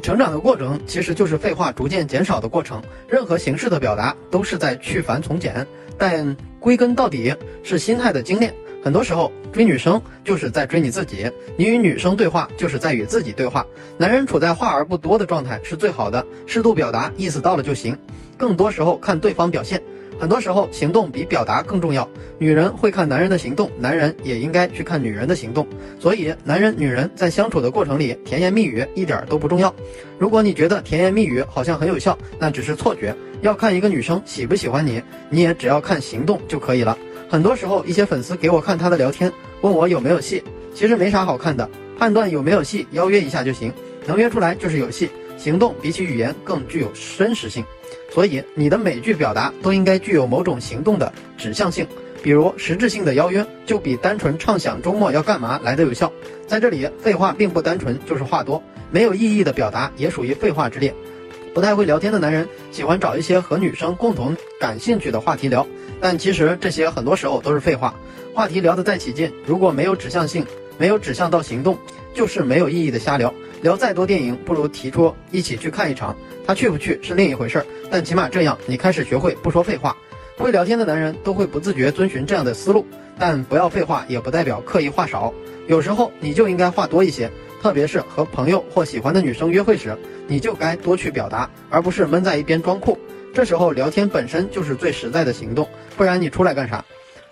成长的过程其实就是废话逐渐减少的过程，任何形式的表达都是在去繁从简，但归根到底是心态的精炼。很多时候追女生就是在追你自己，你与女生对话就是在与自己对话。男人处在话而不多的状态是最好的，适度表达，意思到了就行。更多时候看对方表现。很多时候，行动比表达更重要。女人会看男人的行动，男人也应该去看女人的行动。所以，男人、女人在相处的过程里，甜言蜜语一点都不重要。如果你觉得甜言蜜语好像很有效，那只是错觉。要看一个女生喜不喜欢你，你也只要看行动就可以了。很多时候，一些粉丝给我看他的聊天，问我有没有戏，其实没啥好看的。判断有没有戏，邀约一下就行，能约出来就是有戏。行动比起语言更具有真实性。所以，你的每句表达都应该具有某种行动的指向性，比如实质性的邀约，就比单纯畅想周末要干嘛来的有效。在这里，废话并不单纯就是话多，没有意义的表达也属于废话之列。不太会聊天的男人喜欢找一些和女生共同感兴趣的话题聊，但其实这些很多时候都是废话。话题聊得再起劲，如果没有指向性，没有指向到行动，就是没有意义的瞎聊。聊再多电影，不如提出一起去看一场。他去不去是另一回事儿，但起码这样你开始学会不说废话。会聊天的男人都会不自觉遵循这样的思路，但不要废话也不代表刻意话少。有时候你就应该话多一些，特别是和朋友或喜欢的女生约会时，你就该多去表达，而不是闷在一边装酷。这时候聊天本身就是最实在的行动，不然你出来干啥？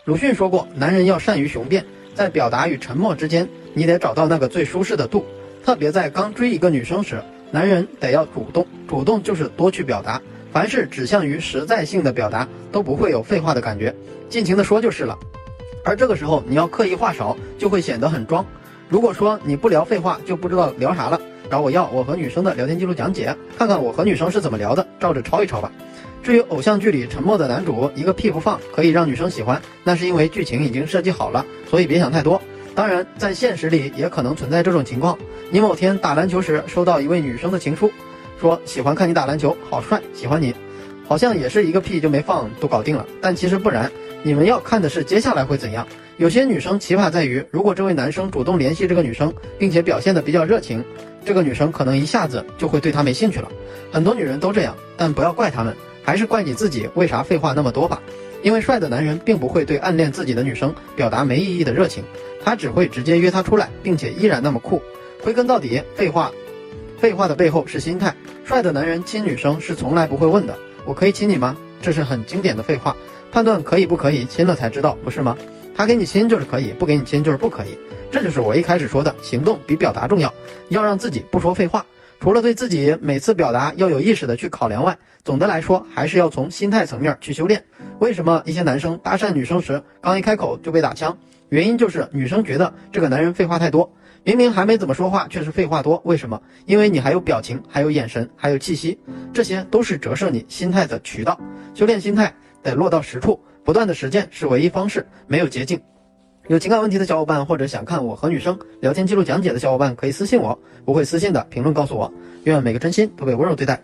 鲁迅说过，男人要善于雄辩，在表达与沉默之间，你得找到那个最舒适的度。特别在刚追一个女生时。男人得要主动，主动就是多去表达。凡是指向于实在性的表达，都不会有废话的感觉，尽情的说就是了。而这个时候，你要刻意话少，就会显得很装。如果说你不聊废话，就不知道聊啥了。找我要我和女生的聊天记录讲解，看看我和女生是怎么聊的，照着抄一抄吧。至于偶像剧里沉默的男主，一个屁不放，可以让女生喜欢，那是因为剧情已经设计好了，所以别想太多。当然，在现实里也可能存在这种情况。你某天打篮球时收到一位女生的情书，说喜欢看你打篮球，好帅，喜欢你，好像也是一个屁就没放都搞定了。但其实不然，你们要看的是接下来会怎样。有些女生奇葩在于，如果这位男生主动联系这个女生，并且表现的比较热情，这个女生可能一下子就会对他没兴趣了。很多女人都这样，但不要怪他们，还是怪你自己，为啥废话那么多吧？因为帅的男人并不会对暗恋自己的女生表达没意义的热情，他只会直接约她出来，并且依然那么酷。归根到底，废话，废话的背后是心态。帅的男人亲女生是从来不会问的，我可以亲你吗？这是很经典的废话。判断可以不可以亲了才知道，不是吗？他给你亲就是可以，不给你亲就是不可以。这就是我一开始说的，行动比表达重要，要让自己不说废话。除了对自己每次表达要有意识的去考量外，总的来说还是要从心态层面去修炼。为什么一些男生搭讪女生时，刚一开口就被打枪？原因就是女生觉得这个男人废话太多，明明还没怎么说话，却是废话多。为什么？因为你还有表情，还有眼神，还有气息，这些都是折射你心态的渠道。修炼心态得落到实处，不断的实践是唯一方式，没有捷径。有情感问题的小伙伴，或者想看我和女生聊天记录讲解的小伙伴，可以私信我；不会私信的，评论告诉我。愿每个真心都被温柔对待。